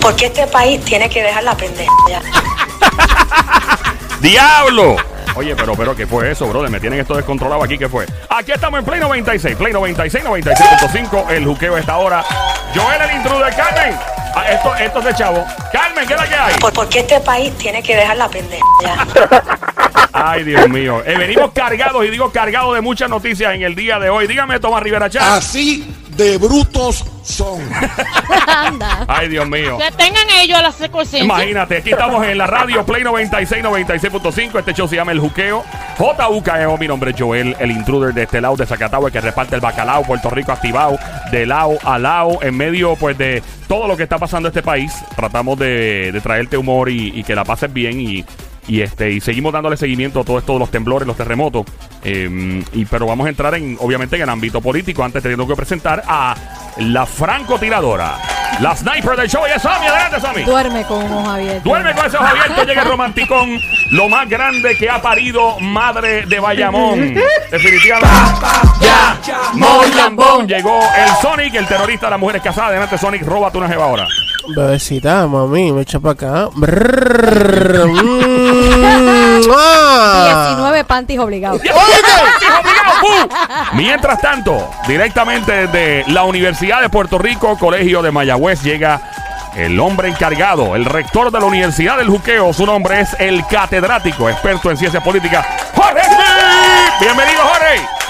Porque este país tiene que dejar la pendeja. ¡Diablo! Oye, pero, pero, ¿qué fue eso, brother? Me tienen esto descontrolado aquí, ¿qué fue? Aquí estamos en Play 96, Play 96, 96.5, el juqueo está ahora. Joel, el intruder, Carmen. Ah, esto, esto es de chavo. Carmen, ¿qué es la que hay? Por- Porque este país tiene que dejar la pendeja. Ay, Dios mío. Eh, venimos cargados, y digo cargados de muchas noticias en el día de hoy. Dígame, Tomás Rivera Chat. Así de brutos son. Anda. Ay, Dios mío. Que tengan ellos a la secuencia. Imagínate, aquí estamos en la radio Play 96, 96.5. Este show se llama El Juqueo. JUKEO, mi nombre es Joel, el intruder de este lado de Zacatau, el que reparte el bacalao, Puerto Rico activado, de lado a lado, en medio pues de todo lo que está pasando en este país. Tratamos de, de traerte humor y, y que la pases bien y, y este y seguimos dándole seguimiento a todo esto de los temblores, los terremotos. Eh, y, pero vamos a entrar en, obviamente, en el ámbito político. Antes tengo que presentar a la francotiradora, la sniper del show. Y es Sammy, adelante, Sammy. Duerme con ojos abiertos. Duerme con ese ojo abierto, llega el romanticón, lo más grande que ha parido madre de Bayamón. Definitivamente. Ya, Mon Lambón. Llegó el Sonic, el terrorista de las mujeres casadas. Adelante, Sonic, róbate una jeva ahora. Bebecita, mami, me echa para acá. Brrr, mm, ah. 19 panties obligados. Mientras tanto, directamente desde la Universidad de Puerto Rico, Colegio de Mayagüez, llega el hombre encargado, el rector de la Universidad del Juqueo. Su nombre es el catedrático, experto en ciencia política, Jorge Smith. Bienvenido, Jorge.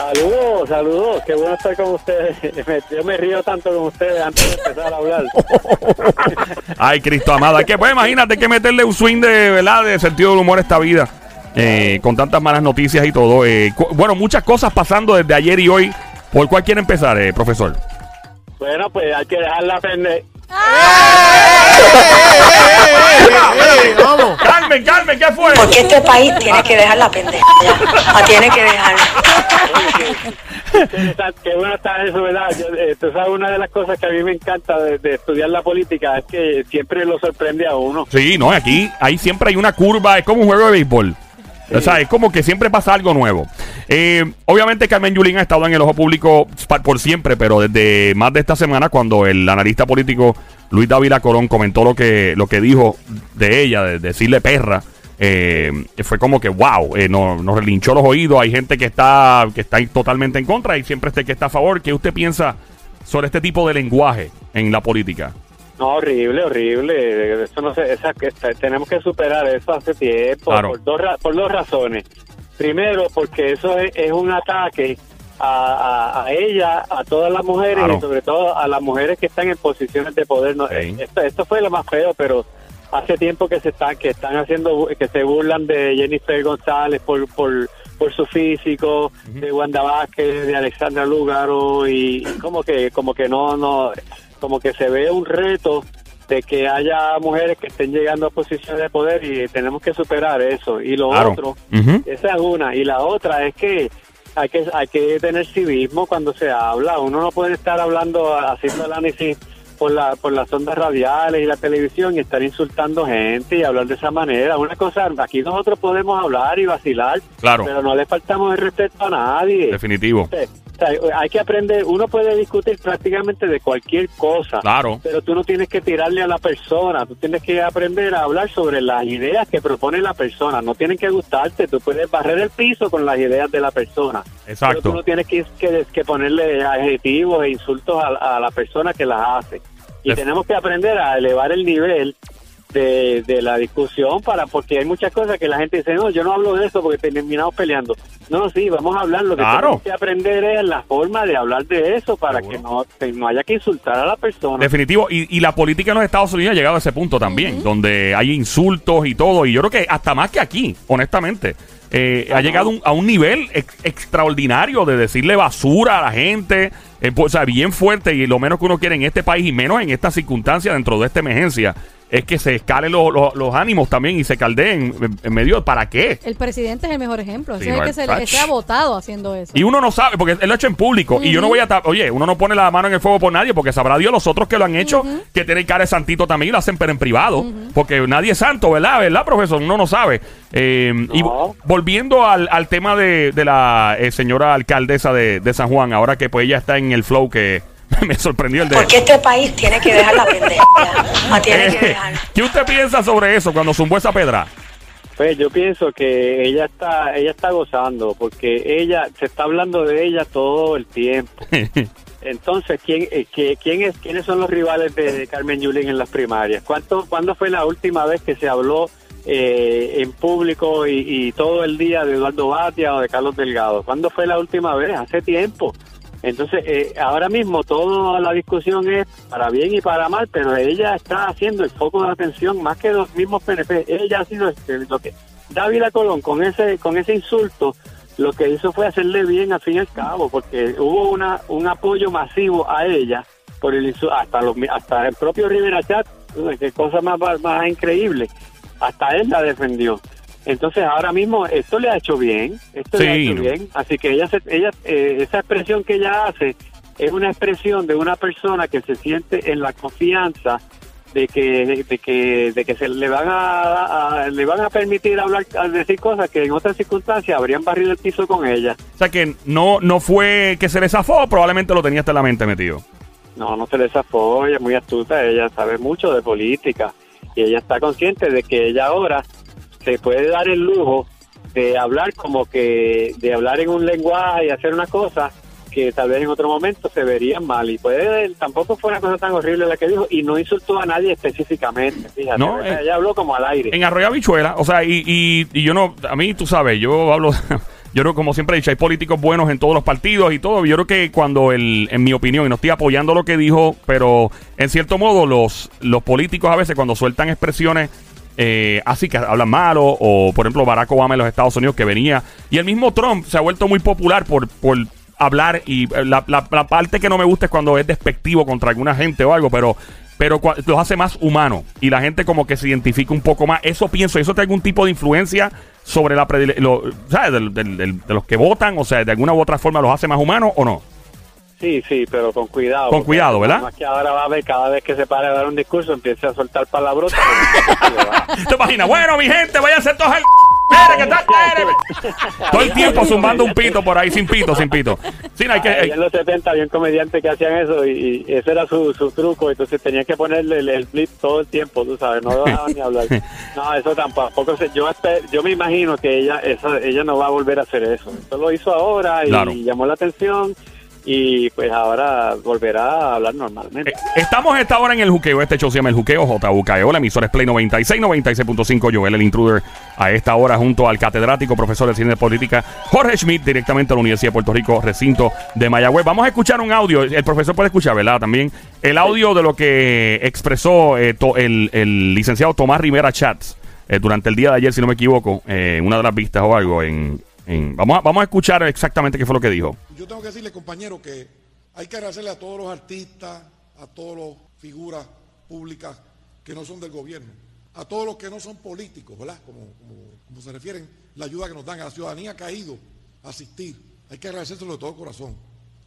Saludos, saludos, qué bueno estar con ustedes. Yo me río tanto con ustedes antes de empezar a hablar. Ay, Cristo amado. Es que, pues, imagínate que meterle un swing de, ¿verdad? de sentido del humor a esta vida. eh, con tantas malas noticias y todo. Eh, bueno, muchas cosas pasando desde ayer y hoy. ¿Por cuál quiere empezar, eh, profesor? Bueno, pues hay que dejarla pende. Vamos. Carmen, Carmen, ¿qué fue? Porque este país tiene que dejar la pendeja. La tiene que dejar. Qué bueno está eso, ¿verdad? Yo, eh, tú sabes, una de las cosas que a mí me encanta de, de estudiar la política es que siempre lo sorprende a uno. Sí, no, aquí ahí siempre hay una curva, es como un juego de béisbol. O sea, es como que siempre pasa algo nuevo. Eh, obviamente Carmen Yulín ha estado en el ojo público por siempre, pero desde más de esta semana, cuando el analista político Luis Dávila Colón comentó lo que, lo que dijo de ella, de decirle perra, eh, fue como que wow, eh, nos, nos relinchó los oídos. Hay gente que está, que está totalmente en contra y siempre este que está a favor. ¿Qué usted piensa sobre este tipo de lenguaje en la política? No, horrible, horrible. Eso no se, esa, que- tenemos que superar eso hace tiempo Claro. por, dos, por dos razones. Primero, porque eso es, es un ataque a, a- a ella, a todas las mujeres Claro. y sobre todo a las mujeres que están en posiciones de poder. No, esto, esto fue lo más feo, pero hace tiempo que se están que están haciendo que se burlan de Jennifer González por por, por su físico, de Wanda Vázquez, de Alexandra Lúgaro y como que como que no no como que se ve un reto de que haya mujeres que estén llegando a posiciones de poder y tenemos que superar eso. Y lo Claro. otro, esa es una. Y la otra es que hay que hay que tener civismo cuando se habla. Uno no puede estar hablando, haciendo análisis por, la, por las ondas radiales y la televisión y estar insultando gente y hablar de esa manera. Una cosa, aquí nosotros podemos hablar y vacilar, Claro. pero no le faltamos el respeto a nadie. Definitivo. Hay que aprender, uno puede discutir prácticamente de cualquier cosa, Claro. pero tú no tienes que tirarle a la persona, tú tienes que aprender a hablar sobre las ideas que propone la persona, no tienen que gustarte, tú puedes barrer el piso con las ideas de la persona, Exacto. pero tú no tienes que, que, que ponerle adjetivos e insultos a, a la persona que las hace. Y tenemos que aprender a elevar el nivel de, de la discusión para porque hay muchas cosas que la gente dice, no, yo no hablo de eso porque terminamos peleando. No, sí, vamos a hablar. Lo que Claro. tenemos que aprender es la forma de hablar de eso para Seguro. que no, no haya que insultar a la persona. Definitivo. Y, y la política en los Estados Unidos ha llegado a ese punto también, donde hay insultos y todo. Y yo creo que hasta más que aquí, honestamente. Eh, ha llegado un- a un nivel ex- extraordinario de decirle basura a la gente. eh, pues, o sea, bien fuerte. Y lo menos que uno quiere en este país y menos en esta circunstancia dentro de esta emergencia. Es que se escalen los- los- los ánimos también y se caldeen en, en medio. ¿Para qué? El presidente es el mejor ejemplo. Sí, Ese es el no, que se, ha votado haciendo eso. Y uno no sabe, porque él lo ha hecho en público. Y yo no voy a. Oye, uno no pone la mano en el fuego por nadie, porque sabrá Dios los otros que lo han hecho, que tienen cara de santito también y lo hacen, pero en privado. Porque nadie es santo, ¿verdad? ¿Verdad, profesor? Uno no sabe. Eh, Y volviendo al, al tema de, de la eh, señora alcaldesa de, de San Juan, ahora que pues ella está en el flow que me sorprendió el de. Porque este país tiene que dejar la pendeja. La tiene que Eh, dejar. ¿Qué usted piensa sobre eso cuando zumbó esa pedra? Pues yo pienso que ella está ella está gozando porque ella se está hablando de ella todo el tiempo. Entonces, ¿quién, eh, qué- quién es, ¿quiénes son los rivales de, de Carmen Yulín en las primarias? ¿Cuánto, ¿Cuándo fue la última vez que se habló eh, en público y, y todo el día de Eduardo Batia o de Carlos Delgado? ¿Cuándo fue la última vez? Hace tiempo. Entonces, eh, ahora mismo toda la discusión es para bien y para mal, pero ella está haciendo el foco de atención más que los mismos PNP. Ella ha sido este, lo que Dávila Colón con ese con ese insulto lo que hizo fue hacerle bien al fin y al cabo, porque hubo una un apoyo masivo a ella por el hasta los hasta el propio Rivera Chat, qué cosa más más increíble, hasta él la defendió. Entonces ahora mismo esto le ha hecho bien, esto le ha Sí, hecho no. bien, así que ella se- ella eh, esa expresión que ella hace es una expresión de una persona que se siente en la confianza de que de que de que se le van a, a- le van a permitir hablar a decir cosas que en otras circunstancias habrían barrido el piso con ella O sea que no, no fue que se le zafó, probablemente lo tenía hasta en la mente metido. no no se les zafó ella es muy astuta ella sabe mucho de política y ella está consciente de que ella ahora se puede dar el lujo de hablar como que de hablar en un lenguaje y hacer una cosa que tal vez en otro momento se verían mal. Y puede tampoco fue una cosa tan horrible la que dijo y no insultó a nadie específicamente fíjate. No, o sea, eh, ella habló como al aire. En Arroyo Habichuela, o sea, y, y, y yo no, a mí tú sabes, yo hablo, yo creo, como siempre he dicho, hay políticos buenos en todos los partidos y todo. Yo creo que cuando, el, en mi opinión, y no estoy apoyando lo que dijo, pero en cierto modo los, los políticos a veces cuando sueltan expresiones eh, así que hablan malo, o por ejemplo Barack Obama en los Estados Unidos que venía, y el mismo Trump se ha vuelto muy popular por, por hablar y eh, la, la- parte que no me gusta es cuando es despectivo contra alguna gente o algo, pero pero los hace más humanos y la gente como que se identifica un poco más. Eso pienso, eso tiene algún tipo de influencia sobre la lo- ¿sabes? De los que votan, o sea, de alguna u otra forma los hace más humanos o no. Sí, sí, pero con cuidado. Con cuidado, ¿verdad? Más que ahora va a ver cada vez que se pare a dar un discurso empiece a soltar palabrotas. ¿Te imaginas? Bueno, mi gente, váyanse todos al... Que mire. Todo el tiempo zumbando un pito por ahí, sin pito, sin pito. Hay que... En los 70 había un comediante que hacían eso y, y ese era su, su truco, entonces tenía que ponerle el, el flip todo el tiempo, tú sabes, no dejaban ni hablar. No, eso tampoco, yo yo me imagino que ella eso, ella no va a volver a hacer eso. Eso lo hizo ahora y Claro. llamó la atención y pues ahora volverá a hablar normalmente. Eh, Estamos esta hora en el juqueo. Este show se llama El Juqueo, JUKEO. La emisora Play 96, 96.5. Joel, el intruder, a esta hora junto al catedrático, profesor de de política, Jorge Schmidt, directamente a la Universidad de Puerto Rico, recinto de Mayagüez. Vamos a escuchar un audio. El profesor puede escuchar, ¿verdad? También el audio de lo que expresó eh, to- el, el licenciado Tomás Rivera Chats eh, durante el día de ayer, si no me equivoco, eh, una de las vistas o algo. En, vamos, a, vamos a escuchar exactamente qué fue lo que dijo. Yo tengo que decirle, compañero, que hay que agradecerle a todos los artistas, a todas las figuras públicas que no son del gobierno, a todos los que no son políticos, ¿verdad? Como, como, como se refieren, la ayuda que nos dan a la ciudadanía que ha ido a asistir. Hay que agradecérselo de todo corazón,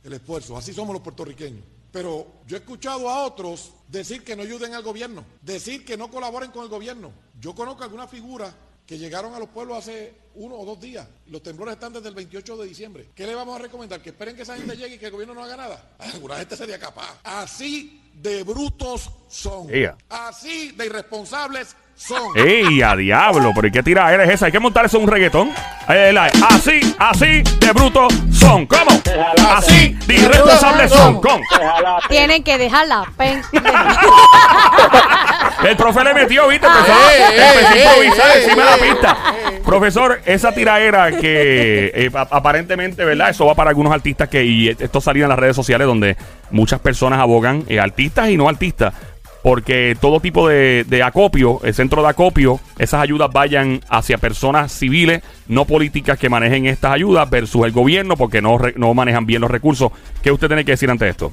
el esfuerzo. Así somos los puertorriqueños. Pero yo he escuchado a otros decir que no ayuden al gobierno, decir que no colaboren con el gobierno. Yo conozco algunas figuras que llegaron a los pueblos hace uno o dos días. Los temblores están desde el 28 de diciembre. ¿Qué le vamos a recomendar? ¿Que esperen que esa gente llegue y que el gobierno no haga nada? Alguna gente sería capaz. Así de brutos son. Ea. Así de irresponsables son. ¡Ey, a diablo! ¿Pero y qué tiradera es esa? Hay que montar eso en un reggaetón. Así, así de bruto son. ¿Cómo? Así de irresponsables son. ¿Cómo? Tienen que dejar la pen. El profe le metió, ¿viste? Empezó, ey, empezó a ey, improvisar ey, encima de la pista. Profesor, esa tiraera que eh, aparentemente, ¿verdad? Eso va para algunos artistas que, y esto salía en las redes sociales donde muchas personas abogan, eh, artistas y no artistas, porque todo tipo de, de acopio, el centro de acopio, esas ayudas vayan hacia personas civiles, no políticas que manejen estas ayudas versus el gobierno porque no, no manejan bien los recursos. ¿Qué usted tiene que decir ante esto?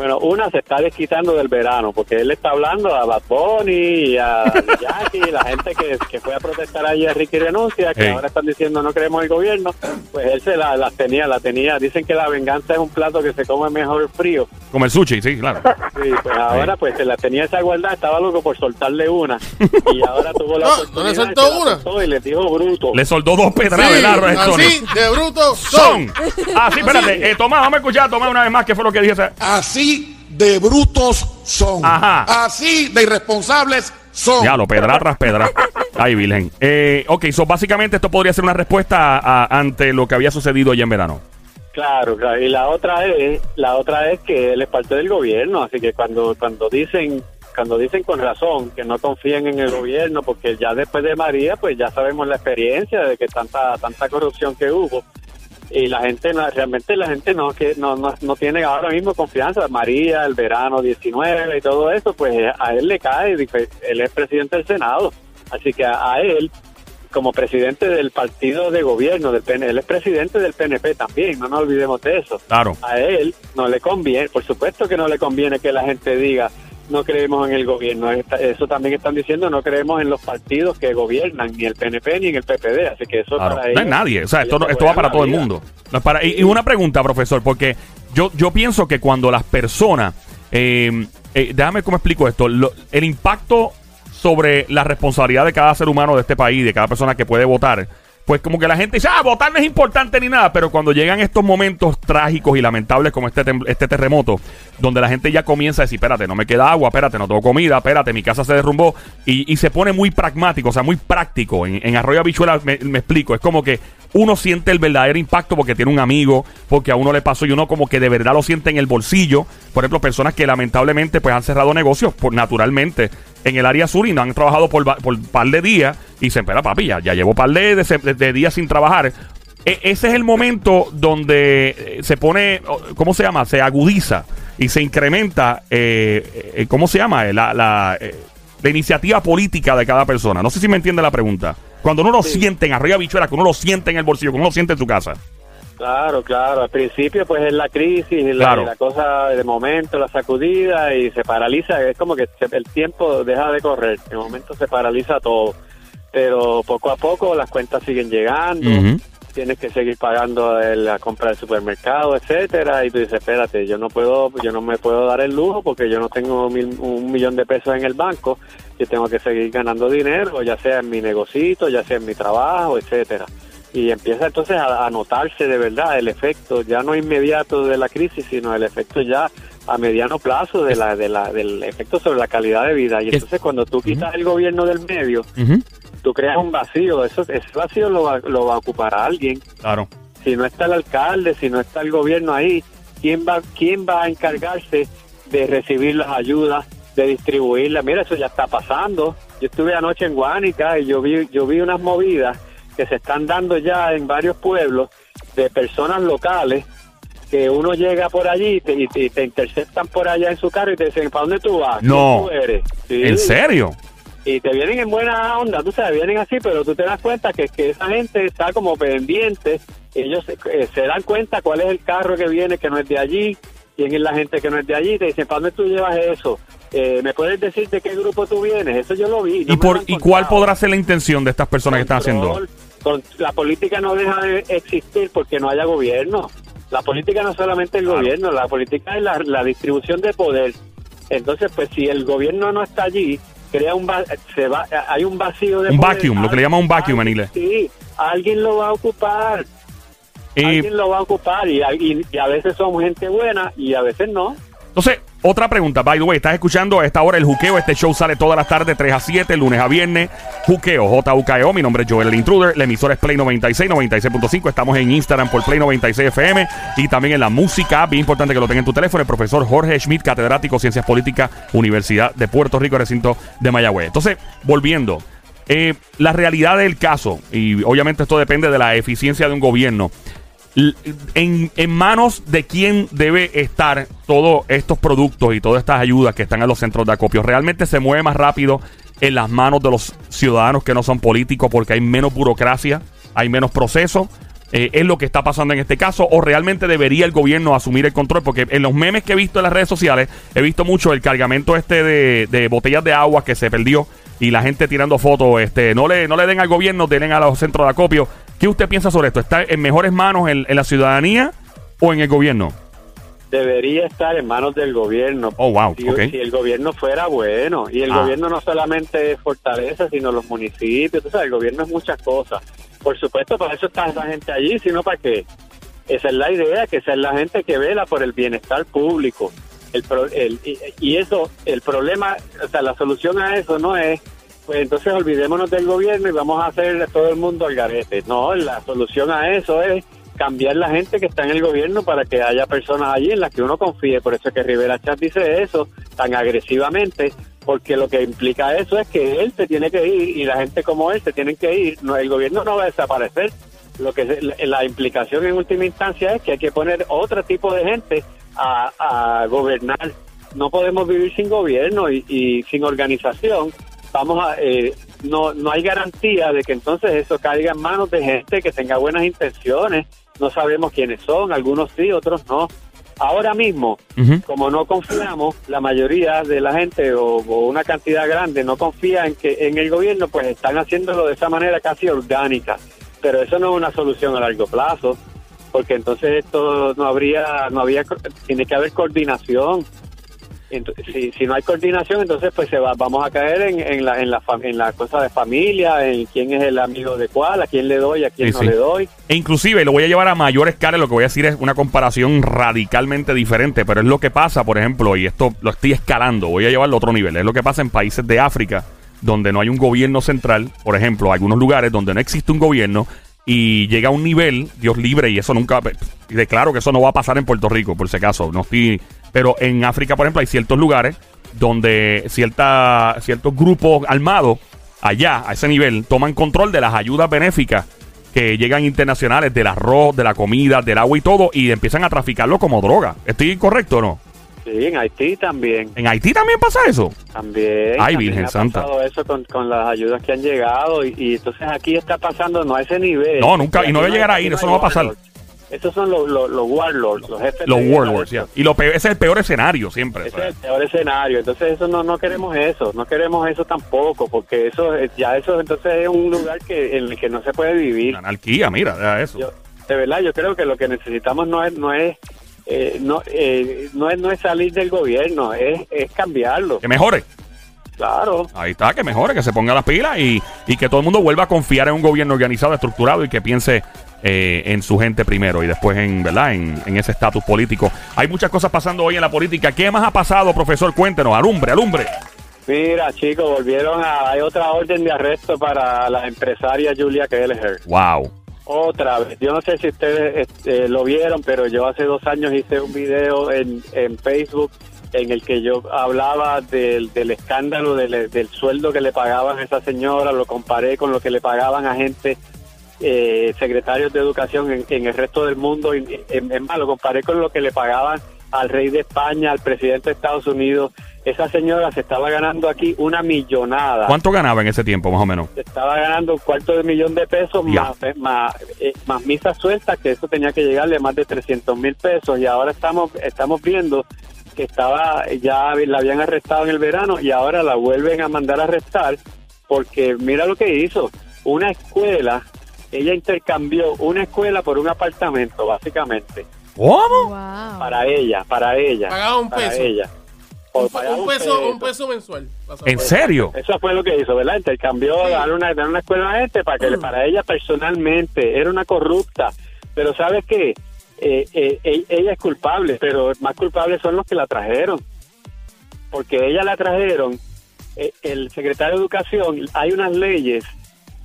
Bueno, una se está desquitando del verano, porque él está hablando a Bad Bunny y a Jackie, la gente que, que fue a protestar allí a Ricky Renuncia, que ahora están diciendo no queremos el gobierno, pues él se la, las tenía, la tenía. Dicen que la venganza es un plato que se come mejor frío. Como el sushi, sí, claro. Sí, pues ahora pues se la tenía esa guardada, estaba loco por soltarle una. Y ahora tuvo la No, oportunidad. no le soltó la una. soltó Y le dijo bruto. Le soldó dos pedras, Sí, ¿verdad, Roberto? así de bruto Son. son. Ah, sí, espérate. Eh, Tomás, vamos a escuchar Tomás una vez más qué fue lo que dijo. ese- Así de brutos son. Ajá. Así de irresponsables son. Ya, lo pedra tras pedra. Ay, Virgen. Eh, ok, so básicamente esto podría ser una respuesta a- a- ante lo que había sucedido ya en verano. Claro, claro. Y la otra es, la otra es que él es parte del gobierno, así que cuando cuando dicen cuando dicen con razón que no confían en el gobierno, porque ya después de María, pues ya sabemos la experiencia de que tanta tanta corrupción que hubo y la gente no, realmente la gente no que no, no, no tiene ahora mismo confianza. María, el verano 19 y todo eso, pues a él le cae, él es presidente del Senado, así que a, a él como presidente del partido de gobierno del PNP, él es presidente del PNP también, no nos olvidemos de eso. Claro. A él no le conviene, por supuesto que no le conviene que la gente diga no creemos en el gobierno. Eso también están diciendo, no creemos en los partidos que gobiernan, ni el PNP ni en el PPD. Así que eso Claro, para no ellos, es nadie. O sea, esto, no- esto va para todo el mundo. No es para, y, y una pregunta, profesor, porque yo, yo pienso que cuando las personas. eh, eh, déjame cómo explico esto. Lo- el impacto sobre la responsabilidad de cada ser humano de este país, de cada persona que puede votar. Pues como que la gente dice, ah, votar no es importante ni nada, pero cuando llegan estos momentos trágicos y lamentables como este, este terremoto, donde la gente ya comienza a decir, espérate, no me queda agua, espérate, no tengo comida, espérate, mi casa se derrumbó, y, y se pone muy pragmático, o sea, muy práctico. En, Arroyo Habichuela me, me explico, es como que uno siente el verdadero impacto porque tiene un amigo, porque a uno le pasó y uno como que de verdad lo siente en el bolsillo. Por ejemplo, personas que lamentablemente pues han cerrado negocios por, naturalmente en el área sur y no han trabajado por, por par de días y dicen, espera papi, ya, ya llevo par de, de- de días sin trabajar. E- ese es el momento donde eh, se pone, ¿cómo se llama? Se agudiza y se incrementa, eh, eh, ¿cómo se llama? Eh, La, la, eh, la iniciativa política de cada persona. No sé si me entiende la pregunta. Cuando uno lo siente en arriba bichuela, que uno lo siente en el bolsillo, que uno lo siente en su casa. Claro, claro. Al principio, pues es la crisis, la, Claro. la cosa de momento, la sacudida y se paraliza. Es como que el tiempo deja de correr. De momento se paraliza todo. Pero poco a poco las cuentas siguen llegando. Tienes que seguir pagando la compra del supermercado, etcétera. Y tú dices, espérate, yo no puedo, yo no me puedo dar el lujo porque yo no tengo mil- un millón de pesos en el banco. Yo tengo que seguir ganando dinero, ya sea en mi negocito, ya sea en mi trabajo, etcétera y empieza entonces a, a notarse de verdad el efecto ya no inmediato de la crisis sino el efecto ya a mediano plazo de la, de la, del efecto sobre la calidad de vida. Y Es- entonces cuando tú quitas el gobierno del medio Ujú. tú creas un vacío. Eso ese vacío lo va, lo va a ocupar alguien. Claro. si no está el alcalde si no está el gobierno ahí quién va quién va a encargarse de recibir las ayudas de distribuirlas mira eso ya está pasando. Yo estuve anoche en Guánica y yo vi yo vi unas movidas que se están dando ya en varios pueblos de personas locales que uno llega por allí y te, y interceptan por allá en su carro y te dicen, ¿para dónde tú vas? ¿Quién No. tú eres? Sí. ¿En serio? Y te vienen en buena onda, tú sabes, vienen así, pero tú te das cuenta que, que esa gente está como pendiente, ellos se, eh, se dan cuenta cuál es el carro que viene que no es de allí, quién es la gente que no es de allí, te dicen, ¿para dónde tú llevas eso? Eh, ¿Me puedes decir de qué grupo tú vienes? Eso yo lo vi. no ¿Y, por, ¿Y cuál podrá ser la intención de estas personas que están haciendo? La política no deja de existir porque no haya gobierno. La política no es solamente el Claro. gobierno, la política es la, la distribución de poder. Entonces, pues si el gobierno no está allí, crea un va- se va, hay un vacío de Un poder. vacuum, lo que le llaman un vacuum en inglés. Sí, alguien lo va a ocupar. Eh, alguien lo va a ocupar y, a- y- y a veces somos gente buena y a veces no. Entonces, otra pregunta, by the way, estás escuchando a esta hora el juqueo. Este show sale todas las tardes, 3 a 7, lunes a viernes. Juqueo, J-U-K-E-O. Mi nombre es Joel el Intruder. La emisora es Play 96, 96.5. Estamos en Instagram por Play 96 FM y también en la música. Bien importante que lo tenga en tu teléfono. El profesor Jorge Schmidt, catedrático Ciencias Políticas, Universidad de Puerto Rico, recinto de Mayagüez. Entonces, volviendo. eh, la realidad del caso, y obviamente esto depende de la eficiencia de un gobierno. En, manos de quién debe estar todos estos productos y todas estas ayudas que están en los centros de acopio. Realmente se mueve más rápido en las manos de los ciudadanos que no son políticos porque hay menos burocracia, hay menos proceso. eh, es lo que está pasando en este caso o realmente debería el gobierno asumir el control porque en los memes que he visto en las redes sociales he visto mucho el cargamento este de, botellas de agua que se perdió y la gente tirando fotos este no le no le den al gobierno denle a los centros de acopio ¿qué usted piensa sobre esto? ¿está en mejores manos en, en la ciudadanía o en el gobierno? debería estar en manos del gobierno. Oh, wow, Si, el gobierno fuera bueno, y el Ah. gobierno no solamente es Fortaleza, sino los municipios, tú sabes, el gobierno es muchas cosas. Por supuesto, para eso está esa gente allí, sino para qué. Esa es la idea, que esa es la gente que vela por el bienestar público. El, pro- el- y, y eso, el problema, o sea, la solución a eso no es, pues entonces olvidémonos del gobierno y vamos a hacer todo el mundo al garete. No, la solución a eso es cambiar la gente que está en el gobierno para que haya personas allí en las que uno confíe. Por eso es que Rivera Chat dice eso tan agresivamente, porque lo que implica eso es que él se tiene que ir y la gente como él se tienen que ir. El gobierno no va a desaparecer. Lo que la, la implicación en última instancia es que hay que poner otro tipo de gente a, a gobernar. No podemos vivir sin gobierno y, y sin organización. Vamos a eh, no no hay garantía de que entonces eso caiga en manos de gente que tenga buenas intenciones. No sabemos quiénes son, algunos sí, otros no. Ahora mismo, como no confiamos, la mayoría de la gente o, o una cantidad grande no confía en que en el gobierno, pues están haciéndolo de esa manera casi orgánica. Pero eso no es una solución a largo plazo, porque entonces esto no habría, no había, tiene que haber coordinación. Si, si no hay coordinación, entonces pues se va, vamos a caer en, en la en la en la cosa de familia, en quién es el amigo de cuál, a quién le doy, a quién Sí, no sí. le doy. E inclusive lo voy a llevar a mayor escala. Lo que voy a decir es una comparación radicalmente diferente. Pero es lo que pasa, por ejemplo, y esto lo estoy escalando. Voy a llevarlo a otro nivel. Es lo que pasa en países de África donde no hay un gobierno central. Por ejemplo, algunos lugares donde no existe un gobierno y llega a un nivel, Dios libre, y eso nunca. Y declaro que eso no va a pasar en Puerto Rico, por si acaso. No estoy. Pero en África, por ejemplo, hay ciertos lugares donde cierta, ciertos grupos armados allá, a ese nivel, toman control de las ayudas benéficas que llegan internacionales del arroz, de la comida, del agua y todo, y empiezan a traficarlo como droga. ¿Estoy correcto o no? Sí, en Haití también. ¿En Haití también pasa eso? También. Ay, también Virgen ha Santa. pasado eso con, con las ayudas que han llegado y, y entonces aquí está pasando no a ese nivel. No, nunca, y no va a llegar ahí, eso no va a pasar. Esos son los, los, los warlords, los jefes Los warlords, ya. estos. Y lo peor, ese es el peor escenario siempre. Ese o sea. es el peor escenario. Entonces eso no no queremos eso, no queremos eso tampoco, porque eso es- ya eso entonces es un lugar que en el que no se puede vivir. La anarquía, mira, ya eso. Yo, de verdad, yo creo que lo que necesitamos no es no es eh, no, eh, no es no es salir del gobierno, es, es cambiarlo. Que mejore. Claro. Ahí está, que mejore, que se ponga las pilas y, y que todo el mundo vuelva a confiar en un gobierno organizado, estructurado y que piense eh, en su gente primero y después en, ¿verdad? En, en ese estatus político. Hay muchas cosas pasando hoy en la política. ¿Qué más ha pasado, profesor? Cuéntenos. Alumbre, alumbre. Mira, chicos, volvieron a. Hay otra orden de arresto para la empresaria Julia Kelleher. Wow. Otra vez. Yo no sé si ustedes este, lo vieron, pero yo hace dos años hice un video en, en Facebook en el que yo hablaba del, del escándalo del, del sueldo que le pagaban a esa señora, lo comparé con lo que le pagaban a gente, eh, secretarios de educación en, en el resto del mundo. Y, en, en lo comparé con lo que le pagaban al rey de España, al presidente de Estados Unidos. Esa señora se estaba ganando aquí una millonada ¿Cuánto ganaba en ese tiempo, más o menos? estaba ganando un cuarto de millón de pesos más, eh, más, eh, más misas sueltas, que eso tenía que llegarle a más de 300 mil pesos. Y ahora estamos estamos viendo que estaba ya la habían arrestado en el verano y ahora la vuelven a mandar a arrestar porque mira lo que hizo. Una escuela, ella intercambió una escuela por un apartamento, básicamente, ¿Cómo? Wow. para ella, para ella. Pagaba un para peso. ella. Un, peso, un peso mensual. ¿En serio? Eso fue lo que hizo, ¿verdad? Intercambió dar una, dar una escuela a gente para que le- para ella personalmente era una corrupta. Pero ¿sabes qué? Eh, eh, e- ella es culpable, pero más culpables son los que la trajeron. Porque ella la trajeron, eh, el secretario de Educación, hay unas leyes,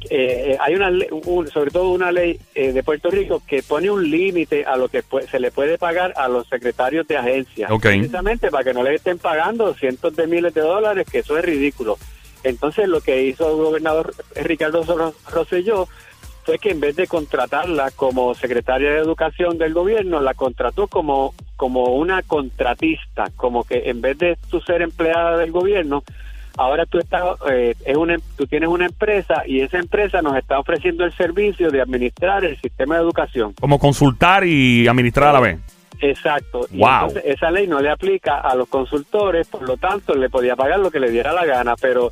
eh, eh, hay una un- sobre todo una ley eh, de Puerto Rico que pone un límite a lo que se le puede pagar a los secretarios de agencia. Precisamente para que no le estén pagando cientos de miles de dólares, que eso es ridículo. Entonces lo que hizo el gobernador Ricardo Ro- Rosselló fue que en vez de contratarla como secretaria de educación del gobierno, la contrató como, como una contratista, como que en vez de tú ser empleada del gobierno, ahora tú estás, eh, es una, tú tienes una empresa y esa empresa nos está ofreciendo el servicio de administrar el sistema de educación. Como consultar y administrar a la vez. Exacto. Y Wow. entonces esa ley no le aplica a los consultores, por lo tanto le podía pagar lo que le diera la gana, pero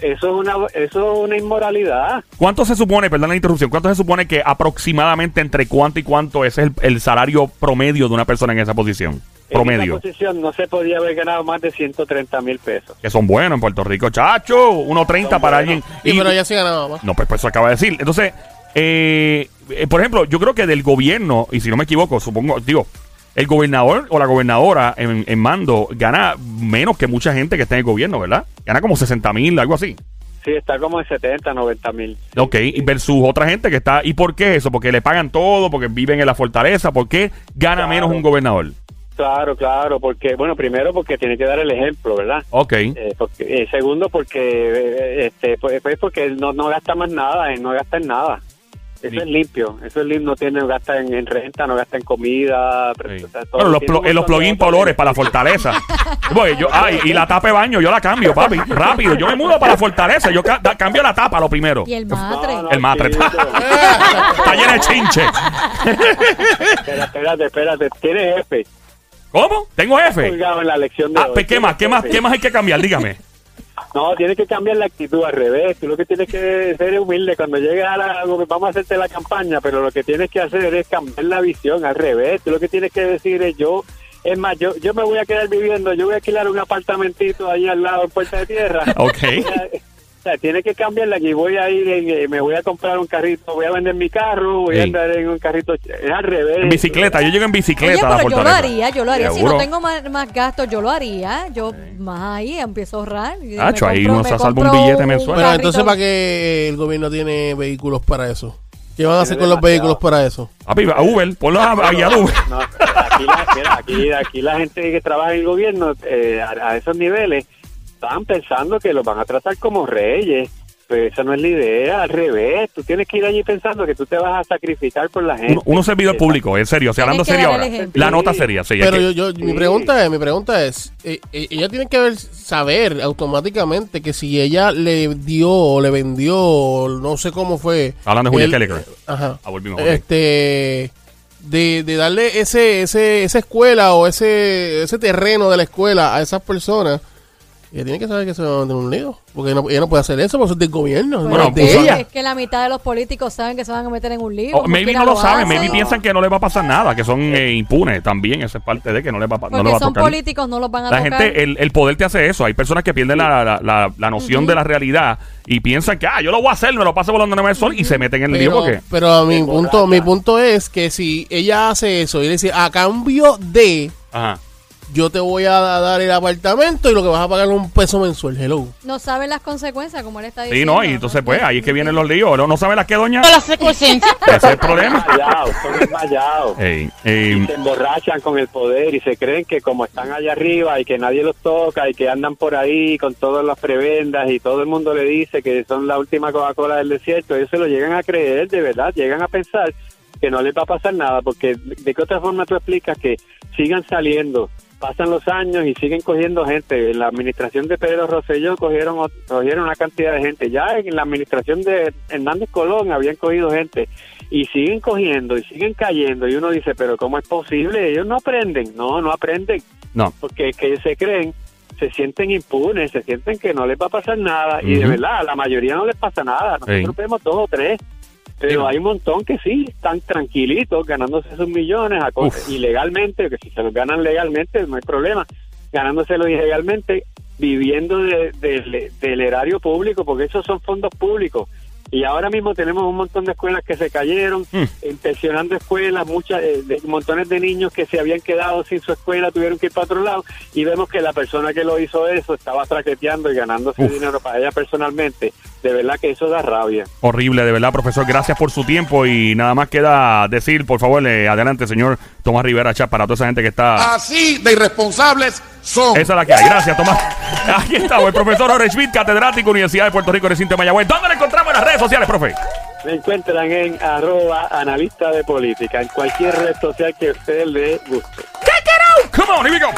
eso es una eso es una inmoralidad. ¿Cuánto se supone, perdón la interrupción, cuánto se supone que aproximadamente entre cuánto y cuánto es el, el salario promedio de una persona en esa posición? En Promedio. esa posición no se podía haber ganado más de 130 mil pesos. Que son buenos en Puerto Rico, chacho. 1.30 Son para buenos. alguien. Y, pero ya se ganaba más. No, pues, pues eso acaba de decir. Entonces, eh, eh, por ejemplo, yo creo que del gobierno, y si no me equivoco, supongo, digo, el gobernador o la gobernadora en, en mando gana menos que mucha gente que está en el gobierno, ¿verdad? Gana como 60 mil, algo así. Sí, está como en 70, 90 mil. Ok, y versus otra gente que está. ¿Y por qué eso? Porque le pagan todo, porque viven en la fortaleza. ¿Por qué gana Claro. menos un gobernador? Claro, claro, porque, bueno, primero porque tiene que dar el ejemplo, ¿verdad? Ok. Eh, porque, eh, segundo porque, eh, este, pues, pues porque no, no gasta más nada, él no gasta en nada. Eso Sí. es limpio, eso es limpio, no tiene, gasta en, en renta, no gasta en comida. pero, Sí. o sea, todo Bueno, los, eh, los plugins otras olores para la fortaleza. Voy, yo, ay, y la tapa de baño, yo la cambio, papi. Rápido. Yo me mudo para la fortaleza. Yo ca- cambio la tapa lo primero. Y el matre. no, El matre. Está llena de chinche. Espera, espérate, espérate, tiene F. ¿Cómo? ¿Tengo F? Colgado en la lección de Ah, hoy. pues, ¿qué más? ¿Qué más. ¿Qué más hay que cambiar? Dígame. No, tienes que cambiar la actitud al revés. Tú lo que tienes que ser es humilde. Cuando llegues a la, vamos a hacerte la campaña, pero lo que tienes que hacer es cambiar la visión al revés. Tú lo que tienes que decir es yo, es más, yo, yo me voy a quedar viviendo, yo voy a alquilar un apartamentito ahí al lado en Puerta de Tierra. Ok. Sea, tiene que cambiarla aquí. Voy a ir, en, eh, me voy a comprar un carrito, voy a vender mi carro, voy a andar en un carrito. Es al revés. En bicicleta. Yo llego en Oye, bicicleta a la pero yo lo haría, yo lo haría. Si no tengo más, más gastos, yo lo haría. Yo más ahí empiezo a ahorrar. y me Acho, ahí me se salva un billete mensual. Pero entonces, ¿para qué el gobierno tiene vehículos para eso? ¿Qué van a hacer con los vehículos para eso? A Uber. Ponlo a, a guiar Uber. No, aquí, la, aquí, aquí la gente que trabaja en el gobierno eh, a, a esos niveles están pensando que los van a tratar como reyes. Pues esa no es la idea, al revés. Tú tienes que ir allí pensando que tú te vas a sacrificar por la gente. Uno, uno servidor público, en serio. O sea, hablando serio ahora. La nota sería, sí. es Pero yo, yo, mi pregunta es, mi pregunta es, eh, eh, ella tiene que ver, saber automáticamente que si ella le dio o le vendió, no sé cómo fue. Hablando de Julia el- Kelleher. Ajá. Ah, volvimos. Este, de, de darle ese, ese, esa escuela o ese, ese terreno de la escuela a esas personas, ella tiene que saber que se va a meter en un lío. Porque no- ella no puede hacer eso, porque eso es del gobierno, no Bueno, es de pues, ella. Es que la mitad de los políticos saben que se van a meter en un lío. Oh, maybe no lo saben, maybe piensan que no les va a pasar nada, que son eh, impunes también, esa es parte de que no les va, a pa- no Porque les va a son tocar. políticos, no los van a La tocar. gente, el, el poder te hace eso. Hay personas que pierden la, la, la- la noción de la realidad y piensan que, ah, yo lo voy a hacer, me lo paso no me el sol y se meten en el lío Pero, porque... pero a mi punto, mi punto es que si ella hace eso y le dice, a cambio de Ajá. Yo te voy a dar el apartamento y lo que vas a pagar es un peso mensual, hello. No saben las consecuencias, como él está diciendo. Sí, no, y entonces pues ahí es que vienen los líos. ¿No, no sabe las que doña? las circunstancias. Ese es el problema. Desmayados, son desmayados. Ey, ey, se emborrachan con el poder y se creen que como están allá arriba y que nadie los toca y que andan por ahí con todas las prebendas y todo el mundo le dice que son la última Coca-Cola del desierto, ellos se lo llegan a creer de verdad, llegan a pensar que no les va a pasar nada porque de qué otra forma tú explicas que sigan saliendo pasan los años y siguen cogiendo gente. En la administración de Pedro Rosselló cogieron, cogieron una cantidad de gente. Ya en la administración de Hernández Colón habían cogido gente. Y siguen cogiendo y siguen cayendo. Y uno dice, pero ¿cómo es posible? Ellos no aprenden. No, no aprenden. no. Porque es que se creen, se sienten impunes, se sienten que no les va a pasar nada. Y de verdad, a la mayoría no les pasa nada. Nosotros Sí. vemos dos o tres. Pero hay un montón que sí, están tranquilitos, ganándose esos millones a cosas ilegalmente, que si se los ganan legalmente no hay problema, ganándoselos ilegalmente, viviendo de- de- del erario público, porque esos son fondos públicos. Y ahora mismo tenemos un montón de escuelas que se cayeron, Mm. inspeccionando escuelas, muchas, eh, de- montones de niños que se habían quedado sin su escuela, tuvieron que ir para otro lado, y vemos que la persona que lo hizo eso estaba traqueteando y ganándose Uf. dinero para ella personalmente. De verdad que eso da rabia. Horrible, de verdad, profesor. Gracias por su tiempo y nada más queda decir, por favor, eh, adelante, señor Tomás Rivera Chat, para toda esa gente que está... Así de irresponsables son. Esa es la que hay. Gracias, Tomás. Aquí estamos, el profesor Jorge Schmidt, catedrático, Universidad de Puerto Rico, recinto de Mayagüez. ¿Dónde lo encontramos en las redes sociales, profe? Me encuentran en arroba analista de política, en cualquier red social que a ustedes les guste. Come on, here we go.